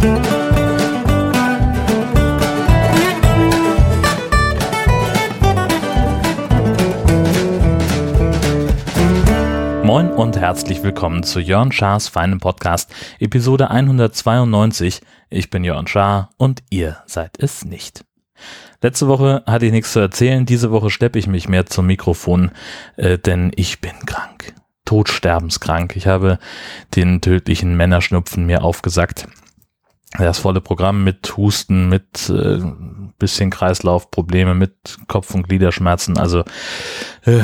Moin und herzlich willkommen zu Jörn Schars feinem Podcast, Episode 192. Ich bin Jörn Schaar und ihr seid es nicht. Letzte Woche hatte ich nichts zu erzählen, diese Woche schleppe ich mich mehr zum Mikrofon, äh, denn ich bin krank. Todsterbenskrank. Ich habe den tödlichen Männerschnupfen mir aufgesagt. Das volle Programm mit Husten, mit äh, bisschen Kreislaufprobleme, mit Kopf- und Gliederschmerzen. Also, äh,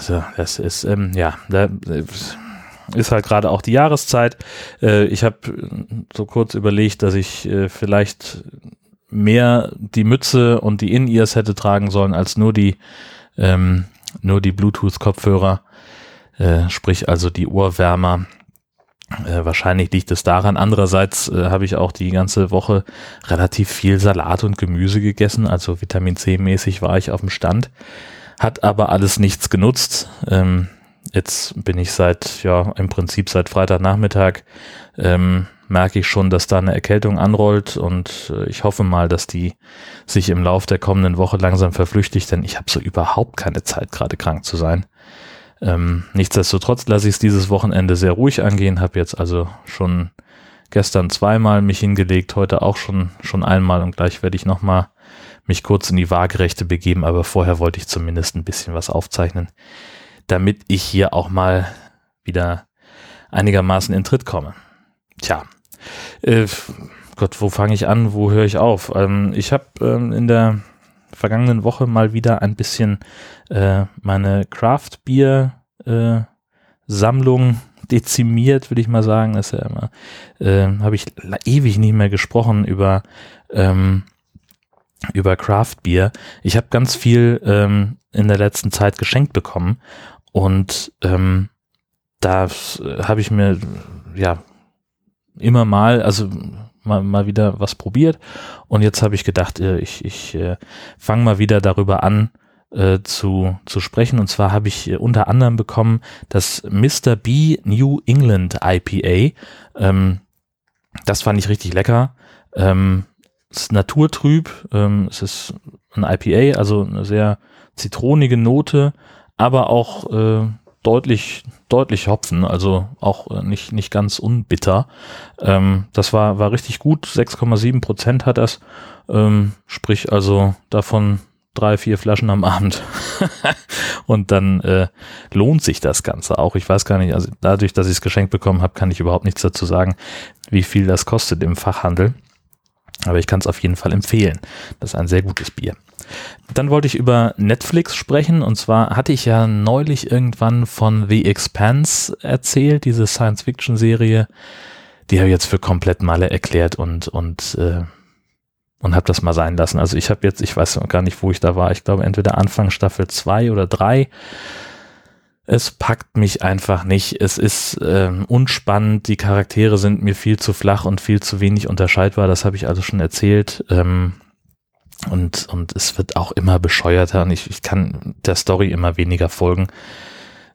so, das ist, ähm, ja, da äh, ist halt gerade auch die Jahreszeit. Äh, ich habe so kurz überlegt, dass ich äh, vielleicht mehr die Mütze und die In-Ears hätte tragen sollen, als nur die, ähm, nur die Bluetooth-Kopfhörer, äh, sprich also die Ohrwärmer. Äh, wahrscheinlich liegt es daran. Andererseits äh, habe ich auch die ganze Woche relativ viel Salat und Gemüse gegessen, also Vitamin C mäßig war ich auf dem Stand, hat aber alles nichts genutzt. Ähm, jetzt bin ich seit, ja, im Prinzip seit Freitagnachmittag, ähm, merke ich schon, dass da eine Erkältung anrollt und äh, ich hoffe mal, dass die sich im Lauf der kommenden Woche langsam verflüchtigt, denn ich habe so überhaupt keine Zeit, gerade krank zu sein. Ähm, nichtsdestotrotz lasse ich es dieses Wochenende sehr ruhig angehen, habe jetzt also schon gestern zweimal mich hingelegt, heute auch schon, schon einmal und gleich werde ich nochmal mich kurz in die Waagerechte begeben, aber vorher wollte ich zumindest ein bisschen was aufzeichnen, damit ich hier auch mal wieder einigermaßen in Tritt komme. Tja, äh, Gott, wo fange ich an, wo höre ich auf? Ähm, ich habe ähm, in der vergangenen Woche mal wieder ein bisschen äh, meine Craft Beer äh, Sammlung dezimiert, würde ich mal sagen. Das ist ja immer, äh, habe ich ewig nicht mehr gesprochen über ähm, über Craft Beer. Ich habe ganz viel ähm, in der letzten Zeit geschenkt bekommen und ähm, da habe ich mir ja immer mal, also mal, mal wieder was probiert. Und jetzt habe ich gedacht, äh, ich, ich äh, fange mal wieder darüber an, äh, zu, zu sprechen. Und zwar habe ich äh, unter anderem bekommen das Mr. B New England IPA. Ähm, das fand ich richtig lecker. Ähm, es ist naturtrüb. Ähm, es ist ein IPA, also eine sehr zitronige Note, aber auch äh, deutlich, deutlich Hopfen, also auch äh, nicht, nicht ganz unbitter. Ähm, das war, war richtig gut. 6,7 Prozent hat das. Ähm, sprich also davon drei, vier Flaschen am Abend. und dann äh, lohnt sich das Ganze auch. Ich weiß gar nicht, also dadurch, dass ich es geschenkt bekommen habe, kann ich überhaupt nichts dazu sagen, wie viel das kostet im Fachhandel. Aber ich kann es auf jeden Fall empfehlen. Das ist ein sehr gutes Bier. Dann wollte ich über Netflix sprechen und zwar hatte ich ja neulich irgendwann von The Expanse erzählt, diese Science-Fiction-Serie. Die habe ich jetzt für komplett Malle erklärt und und äh, und habe das mal sein lassen. Also ich habe jetzt, ich weiß gar nicht, wo ich da war. Ich glaube entweder Anfang Staffel 2 oder 3. Es packt mich einfach nicht. Es ist ähm, unspannend. Die Charaktere sind mir viel zu flach und viel zu wenig unterscheidbar. Das habe ich also schon erzählt. Ähm, und, und es wird auch immer bescheuerter und ich, ich kann der Story immer weniger folgen.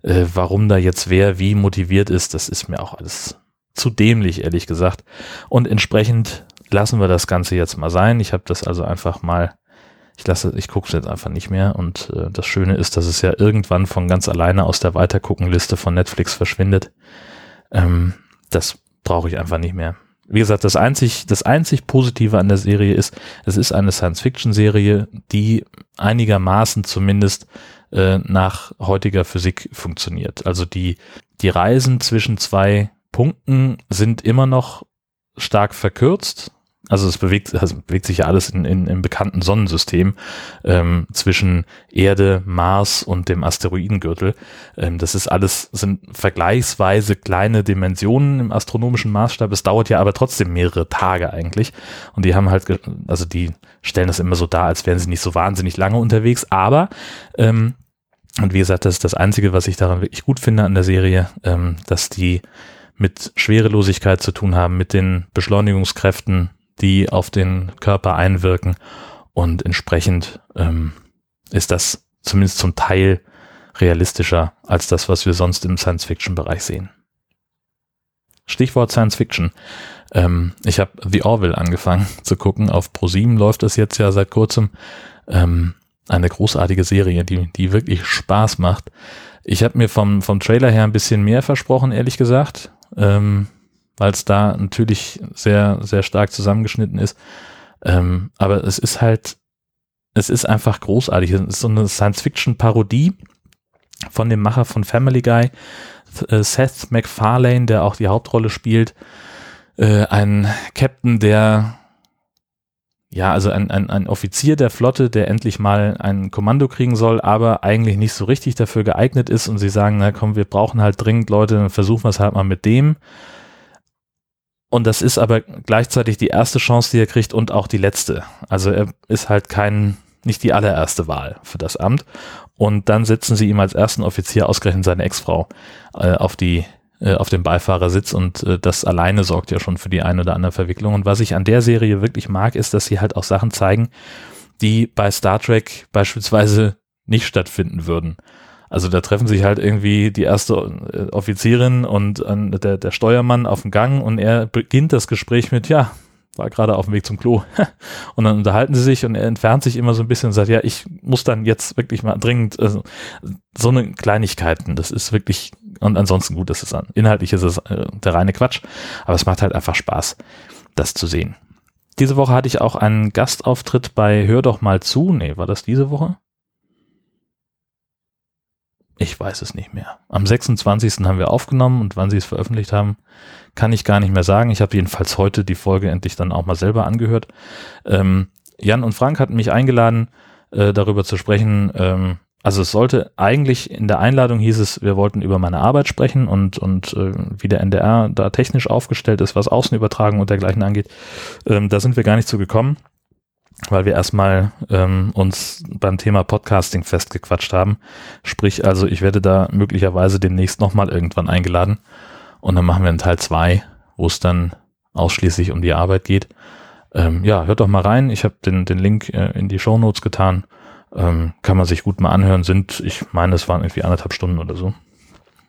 Äh, warum da jetzt wer wie motiviert ist, das ist mir auch alles zu dämlich, ehrlich gesagt. Und entsprechend lassen wir das Ganze jetzt mal sein. Ich habe das also einfach mal, ich lasse, ich gucke es jetzt einfach nicht mehr. Und äh, das Schöne ist, dass es ja irgendwann von ganz alleine aus der Weiterguckenliste von Netflix verschwindet. Ähm, das brauche ich einfach nicht mehr wie gesagt, das einzig, das einzig Positive an der Serie ist, es ist eine Science-Fiction-Serie, die einigermaßen zumindest äh, nach heutiger Physik funktioniert. Also die, die Reisen zwischen zwei Punkten sind immer noch stark verkürzt, also es bewegt, also bewegt sich ja alles in, in, im bekannten Sonnensystem ähm, zwischen Erde, Mars und dem Asteroidengürtel. Ähm, das ist alles, sind vergleichsweise kleine Dimensionen im astronomischen Maßstab. Es dauert ja aber trotzdem mehrere Tage eigentlich. Und die haben halt, also die stellen das immer so dar, als wären sie nicht so wahnsinnig lange unterwegs. Aber ähm, und wie gesagt, das ist das Einzige, was ich daran wirklich gut finde an der Serie, ähm, dass die mit Schwerelosigkeit zu tun haben, mit den Beschleunigungskräften die auf den Körper einwirken. Und entsprechend ähm, ist das zumindest zum Teil realistischer als das, was wir sonst im Science-Fiction-Bereich sehen. Stichwort Science Fiction. Ähm, ich habe The Orville angefangen zu gucken. Auf ProSieben läuft das jetzt ja seit kurzem. Ähm, eine großartige Serie, die, die wirklich Spaß macht. Ich habe mir vom, vom Trailer her ein bisschen mehr versprochen, ehrlich gesagt, ähm, weil es da natürlich sehr, sehr stark zusammengeschnitten ist. Ähm, aber es ist halt, es ist einfach großartig. Es ist so eine Science-Fiction-Parodie von dem Macher von Family Guy, äh, Seth MacFarlane, der auch die Hauptrolle spielt. Äh, ein Captain, der ja, also ein, ein, ein Offizier der Flotte, der endlich mal ein Kommando kriegen soll, aber eigentlich nicht so richtig dafür geeignet ist und sie sagen, na komm, wir brauchen halt dringend Leute, dann versuchen wir es halt mal mit dem. Und das ist aber gleichzeitig die erste Chance, die er kriegt und auch die letzte. Also er ist halt kein, nicht die allererste Wahl für das Amt. Und dann setzen sie ihm als ersten Offizier ausgerechnet seine Ex-Frau äh, auf die äh, auf dem Beifahrersitz und äh, das alleine sorgt ja schon für die eine oder andere Verwicklung. Und was ich an der Serie wirklich mag, ist, dass sie halt auch Sachen zeigen, die bei Star Trek beispielsweise nicht stattfinden würden. Also da treffen sich halt irgendwie die erste äh, Offizierin und äh, der, der Steuermann auf dem Gang und er beginnt das Gespräch mit, ja, war gerade auf dem Weg zum Klo. und dann unterhalten sie sich und er entfernt sich immer so ein bisschen und sagt, ja, ich muss dann jetzt wirklich mal dringend, also, so eine Kleinigkeiten, das ist wirklich, und ansonsten gut, ist inhaltlich ist es äh, der reine Quatsch, aber es macht halt einfach Spaß, das zu sehen. Diese Woche hatte ich auch einen Gastauftritt bei Hör doch mal zu. Nee, war das diese Woche? Ich weiß es nicht mehr. Am 26. haben wir aufgenommen und wann sie es veröffentlicht haben, kann ich gar nicht mehr sagen. Ich habe jedenfalls heute die Folge endlich dann auch mal selber angehört. Ähm, Jan und Frank hatten mich eingeladen, äh, darüber zu sprechen. Ähm, also es sollte eigentlich in der Einladung hieß es, wir wollten über meine Arbeit sprechen und, und äh, wie der NDR da technisch aufgestellt ist, was Außenübertragung und dergleichen angeht. Ähm, da sind wir gar nicht zu gekommen weil wir erstmal ähm, uns beim Thema Podcasting festgequatscht haben. Sprich, also ich werde da möglicherweise demnächst nochmal irgendwann eingeladen und dann machen wir einen Teil zwei, wo es dann ausschließlich um die Arbeit geht. Ähm, ja, hört doch mal rein. Ich habe den, den Link äh, in die Show Notes getan. Ähm, kann man sich gut mal anhören. Sind, ich meine, es waren irgendwie anderthalb Stunden oder so,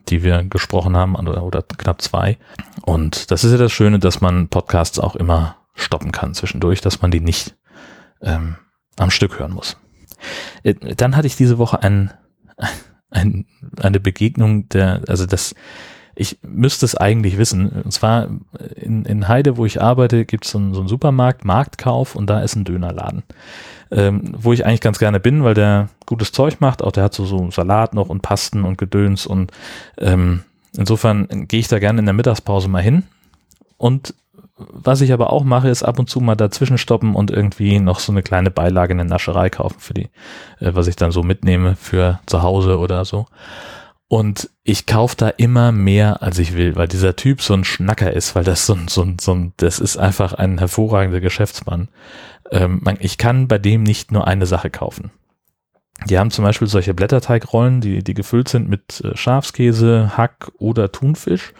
die wir gesprochen haben oder, oder knapp zwei. Und das ist ja das Schöne, dass man Podcasts auch immer stoppen kann zwischendurch, dass man die nicht ähm, am Stück hören muss. Äh, dann hatte ich diese Woche ein, ein, eine Begegnung der, also das, ich müsste es eigentlich wissen. Und zwar in, in Heide, wo ich arbeite, gibt es so, so einen Supermarkt, Marktkauf und da ist ein Dönerladen. Ähm, wo ich eigentlich ganz gerne bin, weil der gutes Zeug macht. Auch der hat so, so Salat noch und Pasten und Gedöns und ähm, insofern gehe ich da gerne in der Mittagspause mal hin. Und was ich aber auch mache, ist ab und zu mal dazwischen stoppen und irgendwie noch so eine kleine Beilage in der Nascherei kaufen für die, äh, was ich dann so mitnehme für zu Hause oder so. Und ich kaufe da immer mehr, als ich will, weil dieser Typ so ein Schnacker ist, weil das so ein, so ein, so ein das ist einfach ein hervorragender Geschäftsmann. Ähm, man, ich kann bei dem nicht nur eine Sache kaufen. Die haben zum Beispiel solche Blätterteigrollen, die, die gefüllt sind mit äh, Schafskäse, Hack oder Thunfisch.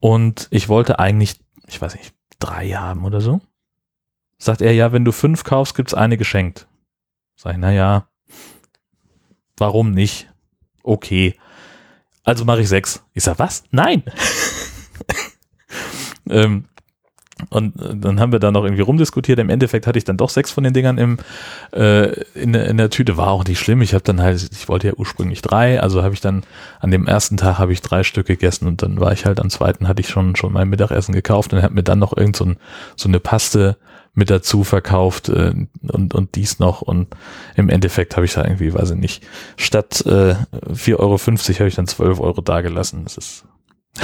Und ich wollte eigentlich, ich weiß nicht, drei haben oder so. Sagt er, ja, wenn du fünf kaufst, gibt's eine geschenkt. Sag ich, na ja, warum nicht? Okay. Also mache ich sechs. Ich sag, was? Nein. ähm, und äh, dann haben wir da noch irgendwie rumdiskutiert. Im Endeffekt hatte ich dann doch sechs von den Dingern im, äh, in, in der Tüte. War auch nicht schlimm. Ich habe dann halt, ich wollte ja ursprünglich drei, also habe ich dann an dem ersten Tag habe ich drei Stück gegessen und dann war ich halt am zweiten, hatte ich schon, schon mein Mittagessen gekauft und habe mir dann noch irgend so, ein, so eine Paste mit dazu verkauft äh, und, und dies noch. Und im Endeffekt habe ich da irgendwie, weiß ich nicht, statt äh, 4,50 Euro habe ich dann 12 Euro dagelassen. Das ist,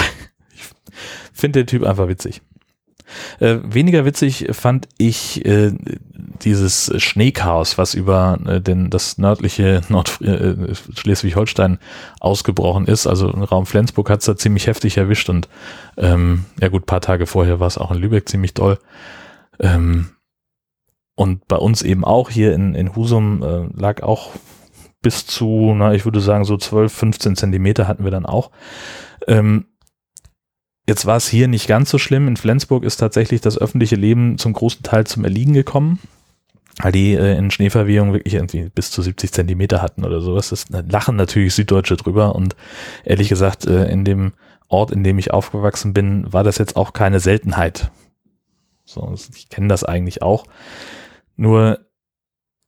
ich finde den Typ einfach witzig. Äh, weniger witzig fand ich äh, dieses Schneechaos, was über äh, den, das nördliche Nord äh, Schleswig-Holstein ausgebrochen ist. Also Raum Flensburg hat es da ziemlich heftig erwischt und ähm, ja gut, paar Tage vorher war es auch in Lübeck ziemlich doll. Ähm, und bei uns eben auch hier in, in Husum äh, lag auch bis zu, na, ich würde sagen, so 12, 15 Zentimeter hatten wir dann auch. Ähm, Jetzt war es hier nicht ganz so schlimm. In Flensburg ist tatsächlich das öffentliche Leben zum großen Teil zum Erliegen gekommen, weil die äh, in Schneeverwehung wirklich irgendwie bis zu 70 Zentimeter hatten oder sowas. Das lachen natürlich Süddeutsche drüber und ehrlich gesagt, äh, in dem Ort, in dem ich aufgewachsen bin, war das jetzt auch keine Seltenheit. So, ich kenne das eigentlich auch. Nur,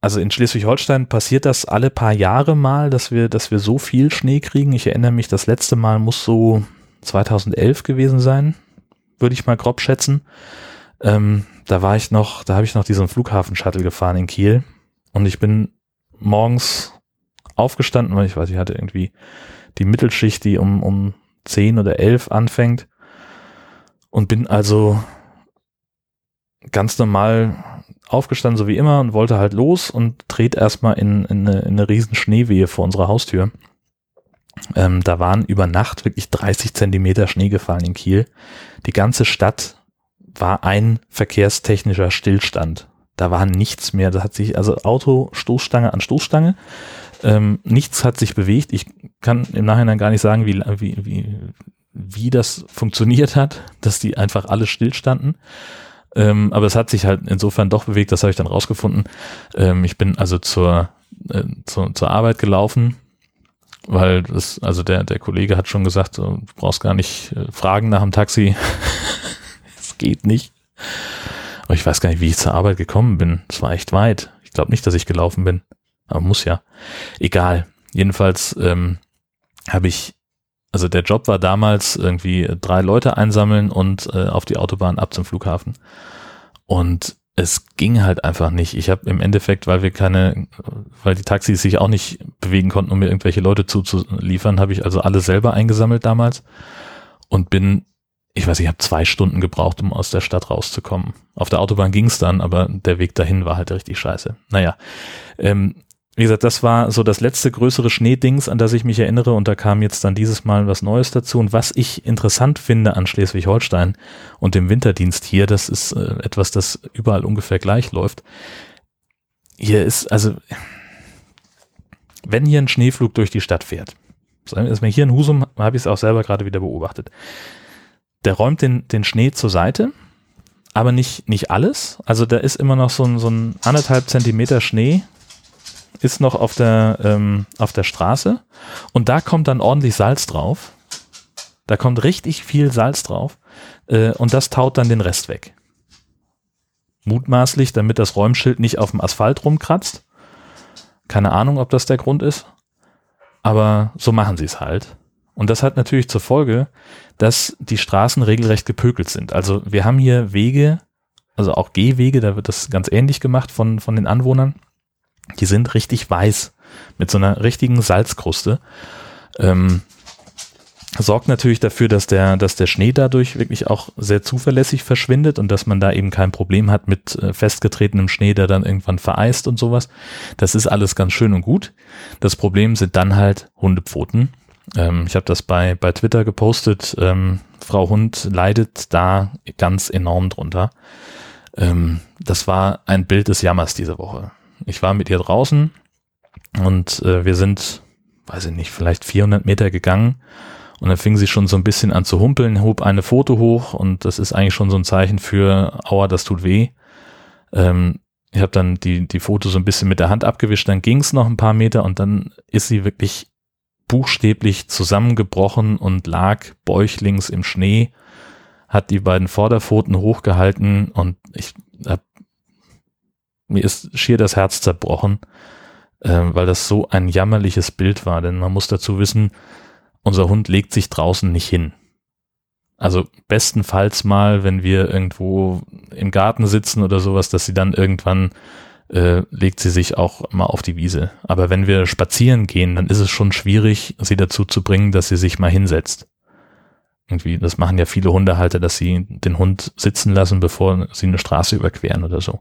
also in Schleswig-Holstein passiert das alle paar Jahre mal, dass wir, dass wir so viel Schnee kriegen. Ich erinnere mich, das letzte Mal muss so 2011 gewesen sein, würde ich mal grob schätzen. Ähm, da war ich noch, da habe ich noch diesen Flughafen-Shuttle gefahren in Kiel und ich bin morgens aufgestanden, weil ich weiß, ich hatte irgendwie die Mittelschicht, die um, um 10 oder 11 anfängt und bin also ganz normal aufgestanden, so wie immer, und wollte halt los und dreht erstmal in, in, eine, in eine riesen Schneewehe vor unserer Haustür. Ähm, da waren über Nacht wirklich 30 Zentimeter Schnee gefallen in Kiel. Die ganze Stadt war ein verkehrstechnischer Stillstand. Da war nichts mehr. Da hat sich also Auto, Stoßstange an Stoßstange. Ähm, nichts hat sich bewegt. Ich kann im Nachhinein gar nicht sagen, wie, wie, wie, wie das funktioniert hat, dass die einfach alle stillstanden. Ähm, aber es hat sich halt insofern doch bewegt, das habe ich dann rausgefunden. Ähm, ich bin also zur, äh, zur, zur Arbeit gelaufen, weil das, also der, der Kollege hat schon gesagt, du brauchst gar nicht äh, fragen nach dem Taxi. Es geht nicht. Aber ich weiß gar nicht, wie ich zur Arbeit gekommen bin. Es war echt weit. Ich glaube nicht, dass ich gelaufen bin. Aber muss ja. Egal. Jedenfalls ähm, habe ich, also der Job war damals irgendwie drei Leute einsammeln und äh, auf die Autobahn ab zum Flughafen. Und es ging halt einfach nicht. Ich habe im Endeffekt, weil wir keine, weil die Taxis sich auch nicht bewegen konnten, um mir irgendwelche Leute zuzuliefern, habe ich also alle selber eingesammelt damals und bin ich weiß, ich habe zwei Stunden gebraucht, um aus der Stadt rauszukommen. Auf der Autobahn ging es dann, aber der Weg dahin war halt richtig scheiße. Naja, ähm, wie gesagt, das war so das letzte größere Schneedings, an das ich mich erinnere und da kam jetzt dann dieses Mal was Neues dazu. Und was ich interessant finde an Schleswig-Holstein und dem Winterdienst hier, das ist äh, etwas, das überall ungefähr gleich läuft. Hier ist, also, wenn hier ein Schneeflug durch die Stadt fährt, wir erstmal hier in Husum, habe ich es auch selber gerade wieder beobachtet der räumt den, den Schnee zur Seite, aber nicht, nicht alles. Also da ist immer noch so ein, so ein anderthalb Zentimeter Schnee ist noch auf der, ähm, auf der Straße und da kommt dann ordentlich Salz drauf. Da kommt richtig viel Salz drauf äh, und das taut dann den Rest weg. Mutmaßlich, damit das Räumschild nicht auf dem Asphalt rumkratzt. Keine Ahnung, ob das der Grund ist. Aber so machen sie es halt. Und das hat natürlich zur Folge, dass die Straßen regelrecht gepökelt sind. Also wir haben hier Wege, also auch Gehwege, da wird das ganz ähnlich gemacht von, von den Anwohnern. Die sind richtig weiß, mit so einer richtigen Salzkruste. Ähm, sorgt natürlich dafür, dass der, dass der Schnee dadurch wirklich auch sehr zuverlässig verschwindet und dass man da eben kein Problem hat mit äh, festgetretenem Schnee, der dann irgendwann vereist und sowas. Das ist alles ganz schön und gut. Das Problem sind dann halt Hundepfoten ähm, ich habe das bei, bei Twitter gepostet. Ähm, Frau Hund leidet da ganz enorm drunter. Ähm, das war ein Bild des Jammers diese Woche. Ich war mit ihr draußen und äh, wir sind, weiß ich nicht, vielleicht 400 Meter gegangen und dann fing sie schon so ein bisschen an zu humpeln, hob eine Foto hoch und das ist eigentlich schon so ein Zeichen für, aua, das tut weh. Ähm, ich habe dann die, die Foto so ein bisschen mit der Hand abgewischt, dann ging es noch ein paar Meter und dann ist sie wirklich buchstäblich zusammengebrochen und lag bäuchlings im Schnee, hat die beiden Vorderpfoten hochgehalten und ich hab, mir ist schier das Herz zerbrochen, äh, weil das so ein jammerliches Bild war, denn man muss dazu wissen, unser Hund legt sich draußen nicht hin. Also bestenfalls mal, wenn wir irgendwo im Garten sitzen oder sowas, dass sie dann irgendwann äh, legt sie sich auch mal auf die Wiese. Aber wenn wir spazieren gehen, dann ist es schon schwierig, sie dazu zu bringen, dass sie sich mal hinsetzt. Irgendwie, das machen ja viele Hundehalter, dass sie den Hund sitzen lassen, bevor sie eine Straße überqueren oder so.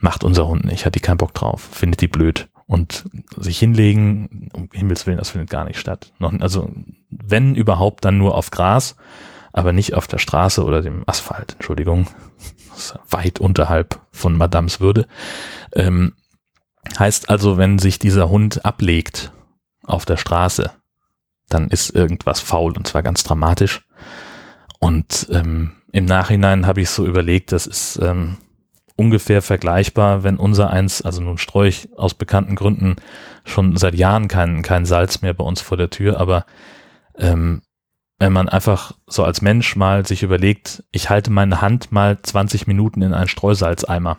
Macht unser Hund nicht, hat die keinen Bock drauf, findet die blöd. Und sich hinlegen, um Himmels Willen, das findet gar nicht statt. Also, wenn überhaupt, dann nur auf Gras, aber nicht auf der Straße oder dem Asphalt, Entschuldigung weit unterhalb von Madams Würde. Ähm, heißt also, wenn sich dieser Hund ablegt auf der Straße, dann ist irgendwas faul und zwar ganz dramatisch. Und ähm, im Nachhinein habe ich so überlegt, das ist ähm, ungefähr vergleichbar, wenn unser eins, also nun streue ich aus bekannten Gründen schon seit Jahren kein, kein Salz mehr bei uns vor der Tür, aber ähm, wenn man einfach so als Mensch mal sich überlegt, ich halte meine Hand mal 20 Minuten in einen Streusalzeimer,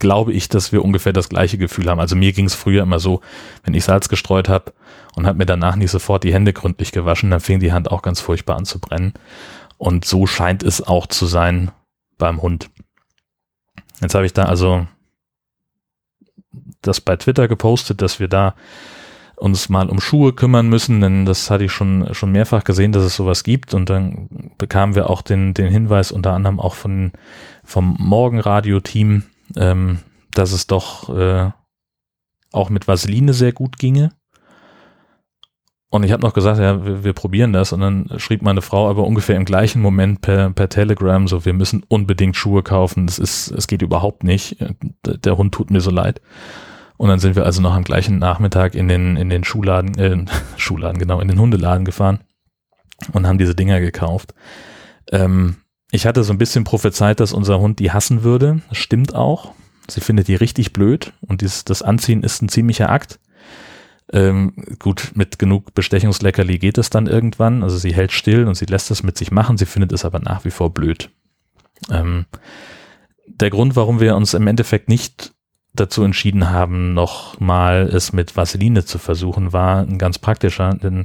glaube ich, dass wir ungefähr das gleiche Gefühl haben. Also mir ging es früher immer so, wenn ich Salz gestreut habe und habe mir danach nicht sofort die Hände gründlich gewaschen, dann fing die Hand auch ganz furchtbar an zu brennen. Und so scheint es auch zu sein beim Hund. Jetzt habe ich da also das bei Twitter gepostet, dass wir da uns mal um Schuhe kümmern müssen, denn das hatte ich schon, schon mehrfach gesehen, dass es sowas gibt. Und dann bekamen wir auch den, den Hinweis unter anderem auch von, vom Morgenradio-Team, ähm, dass es doch äh, auch mit Vaseline sehr gut ginge. Und ich habe noch gesagt, ja, wir, wir, probieren das. Und dann schrieb meine Frau aber ungefähr im gleichen Moment per, per Telegram so, wir müssen unbedingt Schuhe kaufen. Das ist, es geht überhaupt nicht. Der Hund tut mir so leid. Und dann sind wir also noch am gleichen Nachmittag in den, in den Schuhladen, äh, Schuhladen, genau, in den Hundeladen gefahren und haben diese Dinger gekauft. Ähm, ich hatte so ein bisschen prophezeit, dass unser Hund die hassen würde. Das stimmt auch. Sie findet die richtig blöd und dies, das Anziehen ist ein ziemlicher Akt. Ähm, gut, mit genug Bestechungsleckerli geht es dann irgendwann. Also sie hält still und sie lässt es mit sich machen. Sie findet es aber nach wie vor blöd. Ähm, der Grund, warum wir uns im Endeffekt nicht dazu entschieden haben, nochmal es mit Vaseline zu versuchen, war ein ganz praktischer, denn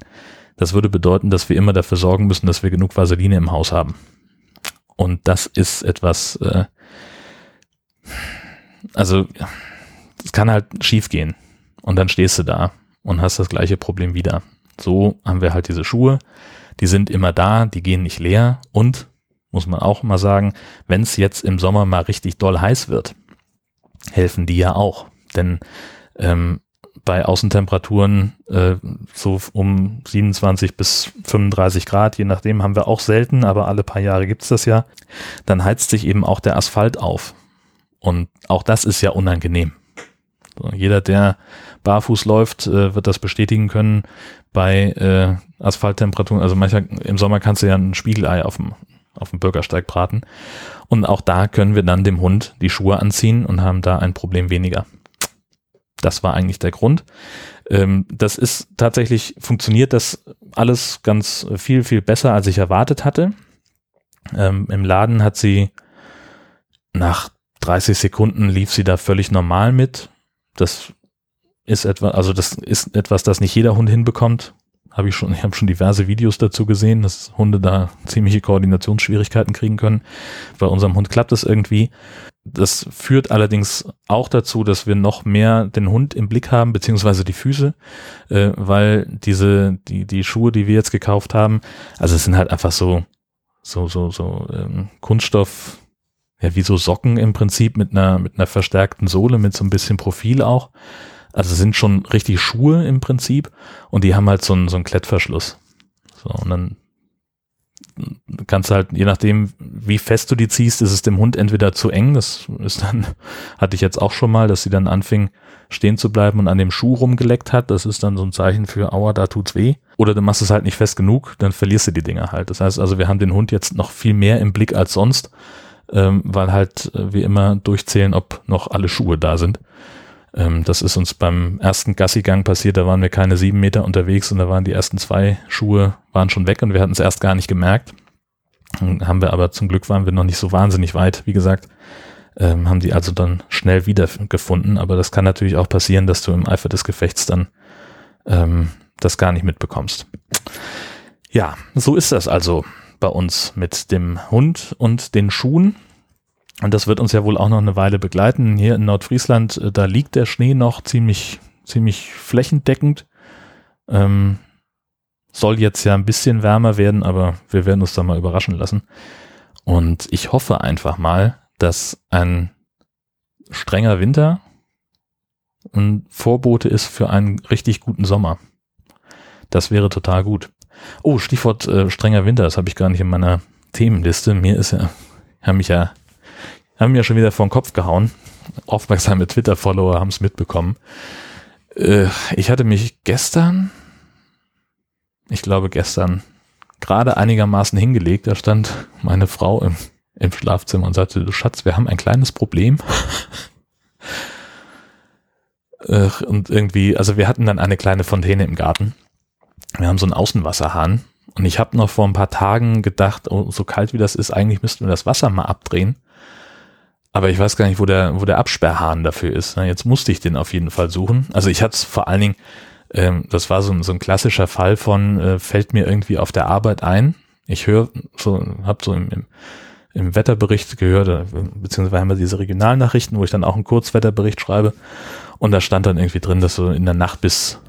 das würde bedeuten, dass wir immer dafür sorgen müssen, dass wir genug Vaseline im Haus haben. Und das ist etwas, äh, also es kann halt schief gehen. Und dann stehst du da und hast das gleiche Problem wieder. So haben wir halt diese Schuhe, die sind immer da, die gehen nicht leer und, muss man auch mal sagen, wenn es jetzt im Sommer mal richtig doll heiß wird, helfen die ja auch. Denn ähm, bei Außentemperaturen äh, so um 27 bis 35 Grad, je nachdem haben wir auch selten, aber alle paar Jahre gibt's das ja, dann heizt sich eben auch der Asphalt auf. Und auch das ist ja unangenehm. Jeder, der barfuß läuft, äh, wird das bestätigen können bei äh, Asphalttemperaturen. Also manchmal im Sommer kannst du ja ein Spiegelei auf dem, auf dem Bürgersteig braten. Und auch da können wir dann dem Hund die Schuhe anziehen und haben da ein Problem weniger. Das war eigentlich der Grund. Ähm, das ist tatsächlich, funktioniert das alles ganz viel, viel besser, als ich erwartet hatte. Ähm, Im Laden hat sie nach 30 Sekunden lief sie da völlig normal mit. Das ist etwa, also das ist etwas, das nicht jeder Hund hinbekommt. Habe ich schon, ich habe schon diverse Videos dazu gesehen, dass Hunde da ziemliche Koordinationsschwierigkeiten kriegen können. Bei unserem Hund klappt es irgendwie. Das führt allerdings auch dazu, dass wir noch mehr den Hund im Blick haben, beziehungsweise die Füße, äh, weil diese, die, die Schuhe, die wir jetzt gekauft haben, also es sind halt einfach so, so, so, so ähm, Kunststoff, ja, wie so Socken im Prinzip mit einer, mit einer verstärkten Sohle, mit so ein bisschen Profil auch. Also sind schon richtig Schuhe im Prinzip und die haben halt so einen, so einen Klettverschluss. So, und dann kannst du halt, je nachdem, wie fest du die ziehst, ist es dem Hund entweder zu eng, das ist dann, hatte ich jetzt auch schon mal, dass sie dann anfing, stehen zu bleiben und an dem Schuh rumgeleckt hat. Das ist dann so ein Zeichen für, aua, da tut's weh. Oder du machst es halt nicht fest genug, dann verlierst du die Dinger halt. Das heißt also, wir haben den Hund jetzt noch viel mehr im Blick als sonst, ähm, weil halt äh, wir immer durchzählen, ob noch alle Schuhe da sind. Ähm, das ist uns beim ersten Gassigang passiert, da waren wir keine sieben Meter unterwegs und da waren die ersten zwei Schuhe waren schon weg und wir hatten es erst gar nicht gemerkt. Dann haben wir aber zum Glück waren wir noch nicht so wahnsinnig weit, wie gesagt, ähm, haben die also dann schnell wiedergefunden. Aber das kann natürlich auch passieren, dass du im Eifer des Gefechts dann ähm, das gar nicht mitbekommst. Ja, so ist das also bei uns mit dem Hund und den Schuhen. Und das wird uns ja wohl auch noch eine Weile begleiten. Hier in Nordfriesland, äh, da liegt der Schnee noch ziemlich, ziemlich flächendeckend. Ähm, soll jetzt ja ein bisschen wärmer werden, aber wir werden uns da mal überraschen lassen. Und ich hoffe einfach mal, dass ein strenger Winter ein Vorbote ist für einen richtig guten Sommer. Das wäre total gut. Oh, Stichwort äh, strenger Winter, das habe ich gar nicht in meiner Themenliste. Mir ist ja, haben mich ja haben mir schon wieder vor den Kopf gehauen. Aufmerksame Twitter-Follower haben es mitbekommen. Äh, ich hatte mich gestern, ich glaube gestern, gerade einigermaßen hingelegt. Da stand meine Frau im, im Schlafzimmer und sagte, du Schatz, wir haben ein kleines Problem. äh, und irgendwie, also wir hatten dann eine kleine Fontäne im Garten. Wir haben so einen Außenwasserhahn und ich habe noch vor ein paar Tagen gedacht, oh, so kalt wie das ist, eigentlich müssten wir das Wasser mal abdrehen. Aber ich weiß gar nicht, wo der, wo der Absperrhahn dafür ist. Jetzt musste ich den auf jeden Fall suchen. Also ich hatte es vor allen Dingen, ähm, das war so, so ein klassischer Fall von, äh, fällt mir irgendwie auf der Arbeit ein. Ich höre so, habe so im, im, im Wetterbericht gehört, äh, beziehungsweise haben wir diese Regionalnachrichten, wo ich dann auch einen Kurzwetterbericht schreibe. Und da stand dann irgendwie drin, dass so in der Nacht bis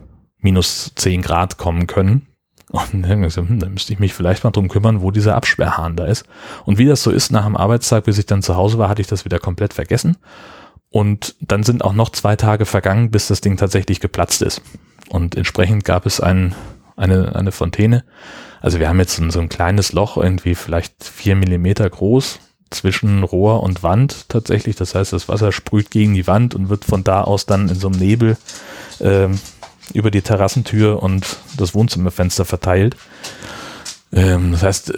minus zehn Grad kommen können. Und dann, hm, dann müsste ich mich vielleicht mal drum kümmern, wo dieser Absperrhahn da ist. Und wie das so ist nach dem Arbeitstag, bis ich dann zu Hause war, hatte ich das wieder komplett vergessen. Und dann sind auch noch zwei Tage vergangen, bis das Ding tatsächlich geplatzt ist. Und entsprechend gab es ein, eine, eine Fontäne. Also wir haben jetzt so ein, so ein kleines Loch, irgendwie vielleicht vier Millimeter groß, zwischen Rohr und Wand tatsächlich. Das heißt, das Wasser sprüht gegen die Wand und wird von da aus dann in so einem Nebel ähm, über die Terrassentür und das Wohnzimmerfenster verteilt. Ähm, das heißt,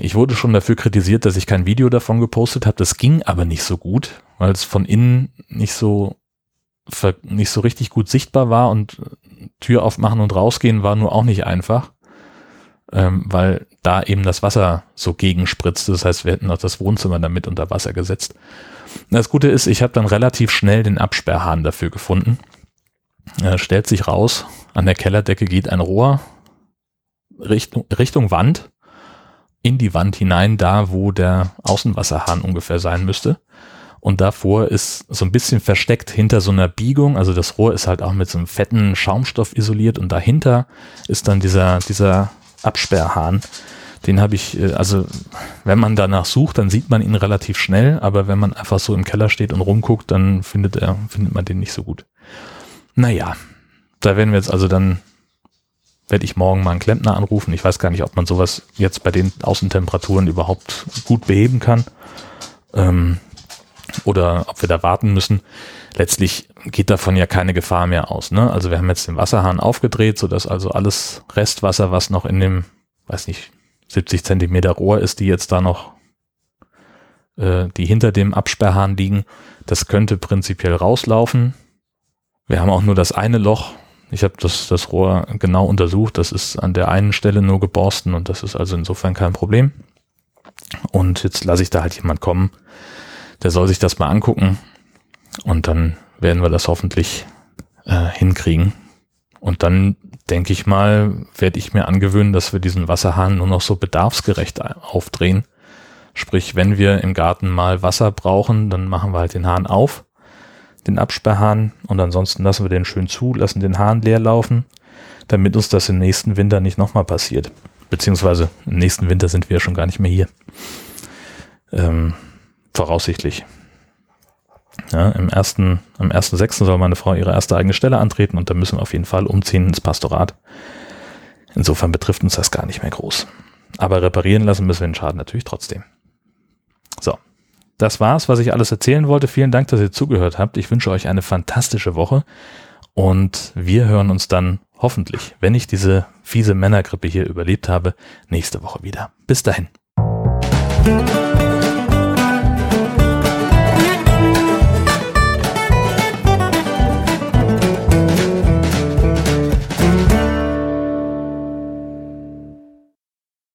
ich wurde schon dafür kritisiert, dass ich kein Video davon gepostet habe. Das ging aber nicht so gut, weil es von innen nicht so nicht so richtig gut sichtbar war und Tür aufmachen und rausgehen war nur auch nicht einfach, ähm, weil da eben das Wasser so gegenspritzte. Das heißt, wir hätten auch das Wohnzimmer damit unter Wasser gesetzt. Das Gute ist, ich habe dann relativ schnell den Absperrhahn dafür gefunden. Er stellt sich raus, an der Kellerdecke geht ein Rohr Richtung, Richtung Wand, in die Wand hinein, da wo der Außenwasserhahn ungefähr sein müsste. Und davor ist so ein bisschen versteckt hinter so einer Biegung, also das Rohr ist halt auch mit so einem fetten Schaumstoff isoliert und dahinter ist dann dieser, dieser Absperrhahn. Den habe ich, äh, also wenn man danach sucht, dann sieht man ihn relativ schnell, aber wenn man einfach so im Keller steht und rumguckt, dann findet er, findet man den nicht so gut. Naja, da werden wir jetzt also dann, werde ich morgen mal einen Klempner anrufen. Ich weiß gar nicht, ob man sowas jetzt bei den Außentemperaturen überhaupt gut beheben kann. Ähm, oder ob wir da warten müssen. Letztlich geht davon ja keine Gefahr mehr aus. Ne? Also wir haben jetzt den Wasserhahn aufgedreht, sodass also alles Restwasser, was noch in dem, weiß nicht, 70 Zentimeter Rohr ist, die jetzt da noch, äh, die hinter dem Absperrhahn liegen, das könnte prinzipiell rauslaufen. Wir haben auch nur das eine Loch. Ich habe das, das Rohr genau untersucht. Das ist an der einen Stelle nur geborsten und das ist also insofern kein Problem. Und jetzt lasse ich da halt jemand kommen. Der soll sich das mal angucken und dann werden wir das hoffentlich äh, hinkriegen. Und dann denke ich mal, werde ich mir angewöhnen, dass wir diesen Wasserhahn nur noch so bedarfsgerecht aufdrehen. Sprich, wenn wir im Garten mal Wasser brauchen, dann machen wir halt den Hahn auf den Absperrhahn und ansonsten lassen wir den schön zu, lassen den Hahn leer laufen, damit uns das im nächsten Winter nicht nochmal passiert. Beziehungsweise im nächsten Winter sind wir ja schon gar nicht mehr hier. Ähm, voraussichtlich. Ja, im ersten, am 1.6. soll meine Frau ihre erste eigene Stelle antreten und da müssen wir auf jeden Fall umziehen ins Pastorat. Insofern betrifft uns das gar nicht mehr groß. Aber reparieren lassen müssen wir den Schaden natürlich trotzdem. So, das war's, was ich alles erzählen wollte. Vielen Dank, dass ihr zugehört habt. Ich wünsche euch eine fantastische Woche und wir hören uns dann hoffentlich, wenn ich diese fiese Männergrippe hier überlebt habe, nächste Woche wieder. Bis dahin.